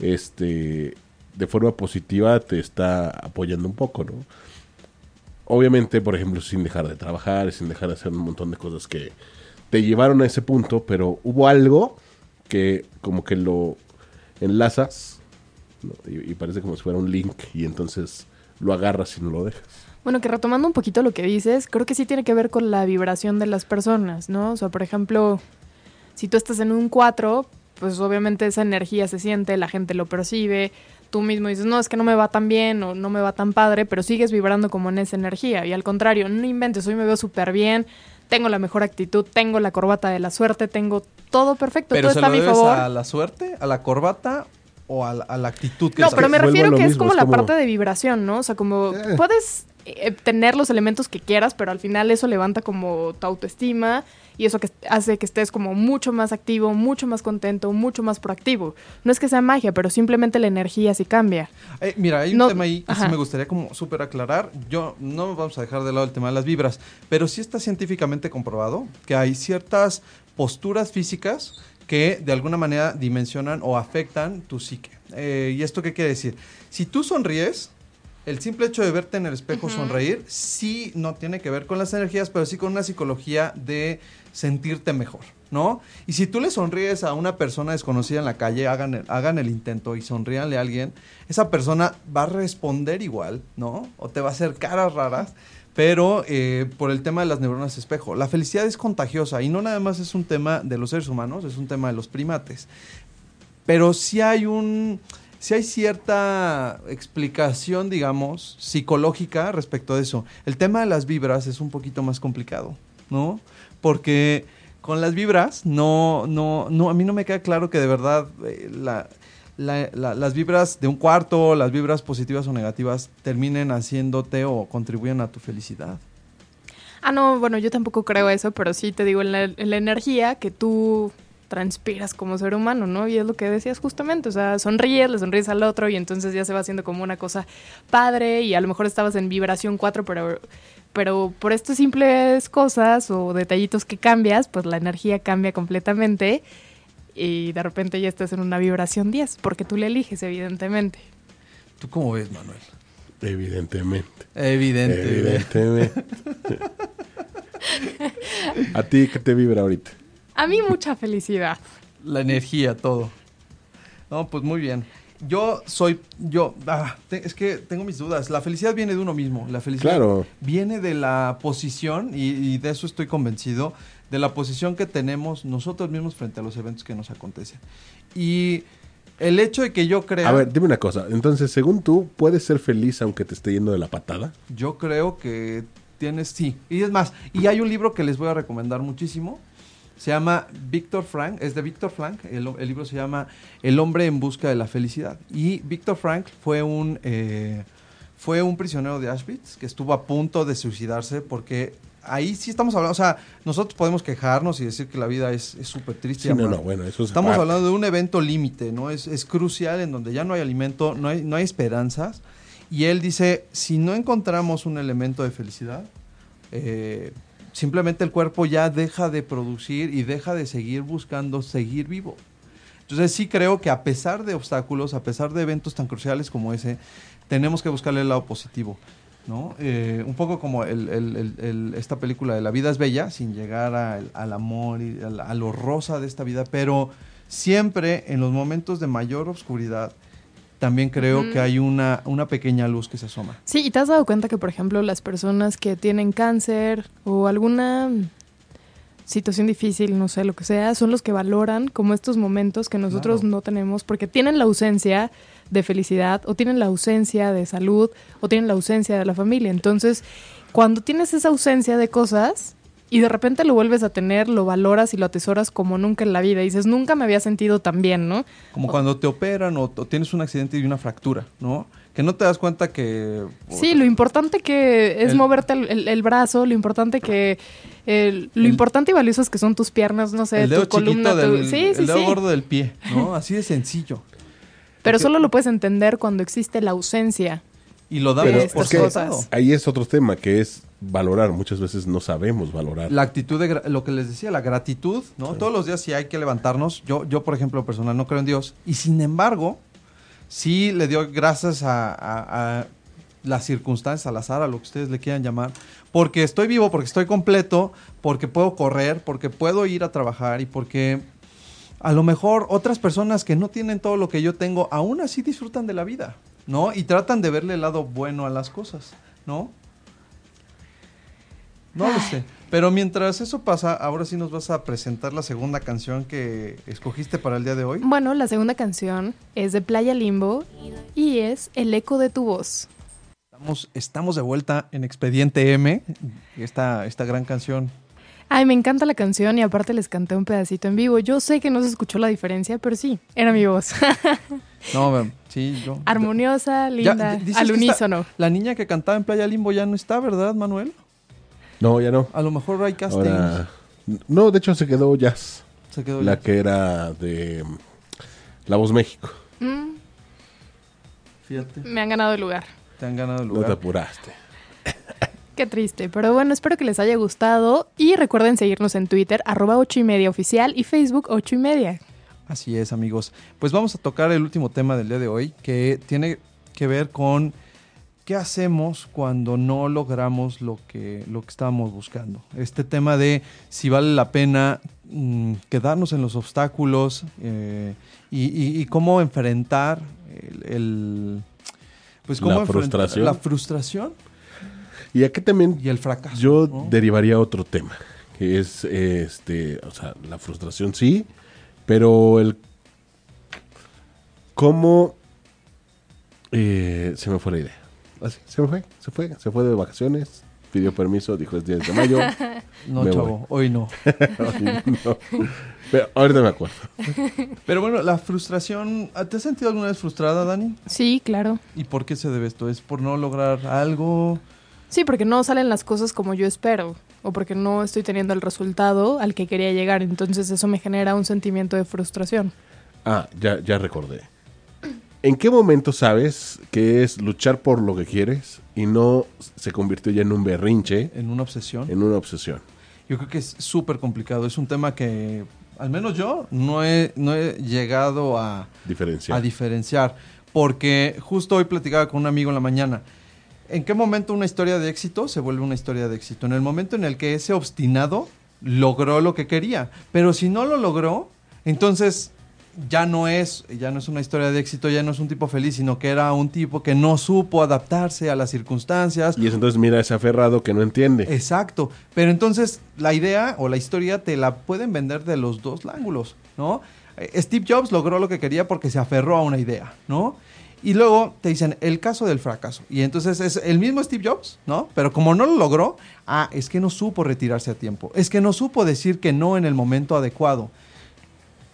este de forma positiva te está apoyando un poco, ¿no? Obviamente, por ejemplo, sin dejar de trabajar, sin dejar de hacer un montón de cosas que te llevaron a ese punto, pero hubo algo que como que lo enlazas ¿no? y, y parece como si fuera un link y entonces lo agarras y no lo dejas. Bueno, que retomando un poquito lo que dices, creo que sí tiene que ver con la vibración de las personas, ¿no? O sea, por ejemplo, si tú estás en un 4, pues obviamente esa energía se siente, la gente lo percibe, tú mismo dices, no, es que no me va tan bien o no me va tan padre, pero sigues vibrando como en esa energía. Y al contrario, no inventes, hoy me veo súper bien, tengo la mejor actitud, tengo la corbata de la suerte, tengo todo perfecto, pero todo se está lo a mi debes favor. a la suerte, a la corbata o a la, a la actitud que No, pero me refiero que es como es la como- parte de vibración, ¿no? O sea, como Eh. puedes tener los elementos que quieras, pero al final eso levanta como tu autoestima y eso que hace que estés como mucho más activo, mucho más contento, mucho más proactivo. No es que sea magia, pero simplemente la energía sí cambia. Eh, mira, hay un No- tema ahí que sí me gustaría como súper aclarar. Yo no vamos a dejar de lado el tema de las vibras, pero sí está científicamente comprobado que hay ciertas posturas físicas que de alguna manera dimensionan o afectan tu psique. Eh, ¿Y esto qué quiere decir? Si tú sonríes, el simple hecho de verte en el espejo sonreír sí no tiene que ver con las energías, pero sí con una psicología de sentirte mejor, ¿no? Y si tú le sonríes a una persona desconocida en la calle, hagan el, hagan el intento y sonríanle a alguien, esa persona va a responder igual, ¿no? O te va a hacer caras raras, pero eh, por el tema de las neuronas espejo. La felicidad es contagiosa y no nada más es un tema de los seres humanos, es un tema de los primates. Pero sí hay un sí hay cierta explicación, digamos, psicológica respecto de eso. El tema de las vibras es un poquito más complicado, ¿no? Porque con las vibras no, no, no, a mí no me queda claro que de verdad eh, la, la- la- las vibras de un cuarto, las vibras positivas o negativas, terminen haciéndote o contribuyan a tu felicidad. Ah, no, bueno, yo tampoco creo eso, pero sí te digo la, la energía que tú transpiras como ser humano, ¿no? Y es lo que decías justamente, o sea, sonríes, le sonríes al otro y entonces ya se va haciendo como una cosa padre y a lo mejor estabas en vibración 4, pero, pero por estas simples cosas o detallitos que cambias, pues la energía cambia completamente y de repente ya estás en una vibración 10, porque tú le eliges, evidentemente. ¿Tú cómo ves, Manuel? Evidentemente. Evidente. Evidentemente. ¿A ti qué te vibra ahorita? A mí mucha felicidad. La energía, todo. No, pues muy bien. Yo soy, yo, ah, te- es que tengo mis dudas. La felicidad viene de uno mismo. La felicidad Claro. viene de la posición, y, y de eso estoy convencido, de la posición que tenemos nosotros mismos frente a los eventos que nos acontecen. Y el hecho de que yo crea... A ver, dime una cosa. Entonces, según tú, ¿puedes ser feliz aunque te esté yendo de la patada? Yo creo que tienes, sí. Y es más, y hay un libro que les voy a recomendar muchísimo. Se llama Víctor Frank, es de Víctor Frank. El, el libro se llama El hombre en busca de la felicidad. Y Víctor Frank fue un, eh, fue un prisionero de Auschwitz que estuvo a punto de suicidarse porque ahí sí estamos hablando, o sea, nosotros podemos quejarnos y decir que la vida es súper triste. Sí, no, no, bueno, eso es Estamos hablando de un evento límite, ¿no? Es, es crucial en donde ya no hay alimento, no hay, no hay esperanzas. Y él dice, si no encontramos un elemento de felicidad, eh, simplemente el cuerpo ya deja de producir y deja de seguir buscando seguir vivo. Entonces sí creo que a pesar de obstáculos, a pesar de eventos tan cruciales como ese, tenemos que buscarle el lado positivo. ¿no? Eh, un poco como el- esta película de La vida es bella, sin llegar al, al amor y al- a lo rosa de esta vida, pero siempre en los momentos de mayor oscuridad, también creo que hay una, una pequeña luz que se asoma. Sí, y te has dado cuenta que, por ejemplo, las personas que tienen cáncer o alguna situación difícil, no sé, lo que sea, son los que valoran como estos momentos que nosotros Claro. no tenemos porque tienen la ausencia de felicidad o tienen la ausencia de salud o tienen la ausencia de la familia. Entonces, cuando tienes esa ausencia de cosas y de repente lo vuelves a tener, lo valoras y lo atesoras como nunca en la vida. Y dices, nunca me había sentido tan bien, ¿no? Como cuando te operan o, o tienes un accidente y una fractura, ¿no? Que no te das cuenta que... Sí, lo importante que es El- moverte el, el- el brazo, lo importante que... lo importante y valioso es que son tus piernas, no sé, el dedo tu columna, chiquito tu- del sí, sí, el dedo sí. gordo del pie, ¿no? Así de sencillo. Pero Porque- solo lo puedes entender cuando existe la ausencia. Y lo damos por es que ahí es otro tema que es valorar. Muchas veces no sabemos valorar. La actitud de lo que les decía, la gratitud, ¿no? Todos los días sí hay que levantarnos. Yo, yo por ejemplo, personal, no creo en Dios. Y sin embargo, sí le dio gracias a, a- a las circunstancias, al azar, a lo que ustedes le quieran llamar. Porque estoy vivo, porque estoy completo, porque puedo correr, porque puedo ir a trabajar y porque a lo mejor otras personas que no tienen todo lo que yo tengo, aún así disfrutan de la vida, ¿no? Y tratan de verle el lado bueno a las cosas, ¿no? No lo sé. Pero mientras eso pasa, ahora sí nos vas a presentar la segunda canción que escogiste para el día de hoy. Bueno, la segunda canción es de Playa Limbo y es El eco de tu voz. Estamos, estamos de vuelta en Expediente M, esta, esta gran canción. Ay, me encanta la canción y aparte les canté un pedacito en vivo. Yo sé que no se escuchó la diferencia, pero sí, era mi voz. No, sí, yo. Armoniosa, linda, dices al está- unísono. la niña que cantaba en Playa Limbo ya no está, ¿verdad, Manuel? No, ya no. A lo mejor hay castings. Ahora, no, de hecho se quedó Jazz, Se quedó la ya. que era de mm, La Voz México. Mm, Fíjate, me han ganado el lugar. te han ganado el No te lugar. apuraste. Qué triste, pero bueno, espero que les haya gustado y recuerden seguirnos en Twitter, arroba ocho y media oficial y Facebook ocho y media. Así es, amigos. Pues vamos a tocar el último tema del día de hoy, que tiene que ver con qué hacemos cuando no logramos lo que, lo que estábamos buscando. Este tema de si vale la pena mm, quedarnos en los obstáculos eh, y, y- y cómo enfrentar el, el- pues cómo La enfrentar frustración. la frustración Y aquí también y el fracaso. yo ¿no? derivaría otro tema, que es este, o sea, la frustración sí, pero el cómo eh, se me fue la idea. Así, se me fue, se fue, se fue de vacaciones, pidió permiso, dijo es 10 de mayo. No, chavo, hoy no. No. Pero ahorita me acuerdo. Pero bueno, la frustración, ¿te has sentido alguna vez frustrada, Dani? Sí, claro. ¿Y por qué se debe esto? ¿Es por no lograr algo? Sí, porque no salen las cosas como yo espero o porque no estoy teniendo el resultado al que quería llegar, entonces eso me genera un sentimiento de frustración. Ah, ya, ya recordé. ¿En qué momento sabes que es luchar por lo que quieres y no se convirtió ya en un berrinche, ¿En una obsesión? en una obsesión? Yo creo que es súper complicado. Es un tema que, al menos yo, no he, no he llegado a, Diferenciar. a diferenciar. Porque justo hoy platicaba con un amigo en la mañana. ¿En qué momento una historia de éxito se vuelve una historia de éxito? En el momento en el que ese obstinado logró lo que quería. Pero si no lo logró, entonces ya no es, ya no es una historia de éxito, ya no es un tipo feliz, sino que era un tipo que no supo adaptarse a las circunstancias, Y es entonces mira ese aferrado que no entiende. Exacto. Pero entonces la idea o la historia te la pueden vender de los dos ángulos, ¿no? Eh, Steve Jobs logró lo que quería porque se aferró a una idea, ¿no? Y luego te dicen el caso del fracaso. Y entonces es el mismo Steve Jobs, ¿no? Pero como no lo logró, ah, es que no supo retirarse a tiempo. Es que no supo decir que no en el momento adecuado.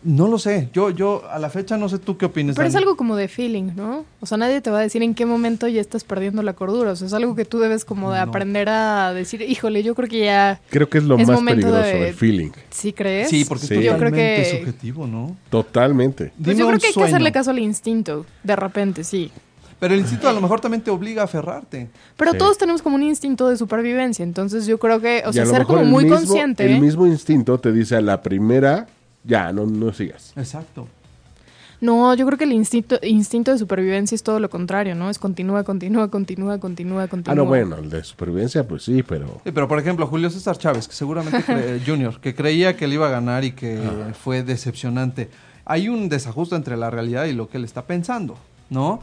No lo sé. Yo, yo a la fecha no sé tú qué opinas. Pero es algo como de feeling, ¿no? O sea, nadie te va a decir en qué momento ya estás perdiendo la cordura. O sea, es algo que tú debes como de No. aprender a decir, híjole, yo creo que ya... Creo que es lo Es más peligroso, de- el feeling. ¿Sí crees? Sí, porque Sí. es Yo creo totalmente que- subjetivo, ¿no? Totalmente. Pues yo creo que hay que hacerle caso al instinto, de repente, sí. Pero el instinto a lo mejor también te obliga a aferrarte. Pero Sí. todos tenemos como un instinto de supervivencia, entonces yo creo que, o sea, ser como muy mismo- consciente. El mismo instinto te dice a la primera, ya, no, no sigas. Exacto. No, yo creo que el instinto, instinto de supervivencia es todo lo contrario, ¿no? Es continúa, continúa, continúa, continúa, continúa. Ah, no, bueno, el de supervivencia, pues sí, pero... Sí, pero por ejemplo, Julio César Chávez, que seguramente cre- Junior, que creía que él iba a ganar y que fue decepcionante. Hay un desajuste entre la realidad y lo que él está pensando, ¿no?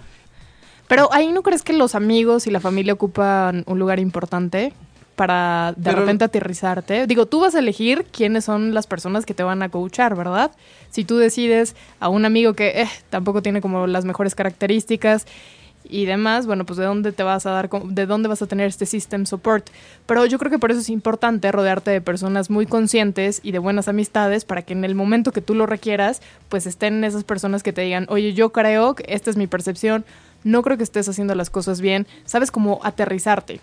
Pero ahí no crees que los amigos y la familia ocupan un lugar importante para de Pero- repente aterrizarte. Digo, tú vas a elegir quiénes son las personas que te van a coachar, ¿verdad? Si tú decides a un amigo que eh, tampoco tiene como las mejores características y demás, bueno, pues de dónde te vas a dar, de dónde vas a tener este system support. Pero yo creo que por eso es importante rodearte de personas muy conscientes y de buenas amistades para que en el momento que tú lo requieras, pues estén esas personas que te digan, oye, yo creo que esta es mi percepción, no creo que estés haciendo las cosas bien, sabes cómo aterrizarte.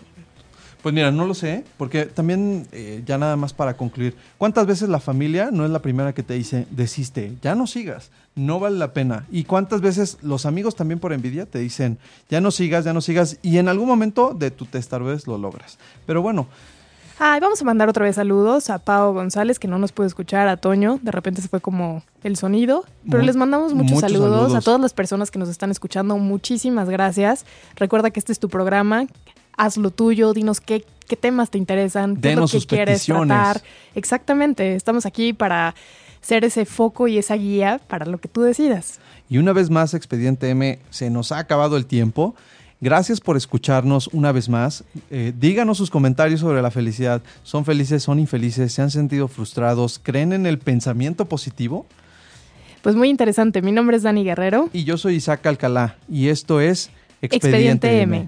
Pues mira, no lo sé, porque también, eh, ya nada más para concluir, ¿cuántas veces la familia no es la primera que te dice, desiste, ya no sigas, no vale la pena? ¿Y cuántas veces los amigos también por envidia te dicen, ya no sigas, ya no sigas, y en algún momento de tu testarvez lo logras? Pero bueno, Ay, vamos a mandar otra vez saludos a Pau González, que no nos puede escuchar, a Toño, de repente se fue como el sonido, pero les mandamos muchos, muchos saludos, saludos. a todas las personas que nos están escuchando, muchísimas gracias. Recuerda que este es tu programa, haz lo tuyo, dinos qué, qué temas te interesan, qué es lo sus que quieres tratar. Exactamente, estamos aquí para ser ese foco y esa guía para lo que tú decidas. Y una vez más, Expediente M, se nos ha acabado el tiempo. Gracias por escucharnos una vez más. Eh, díganos sus comentarios sobre la felicidad. ¿Son felices, son infelices? ¿Se han sentido frustrados? ¿Creen en el pensamiento positivo? Pues muy interesante, mi nombre es Dani Guerrero. Y yo soy Isaac Alcalá y esto es Expediente M.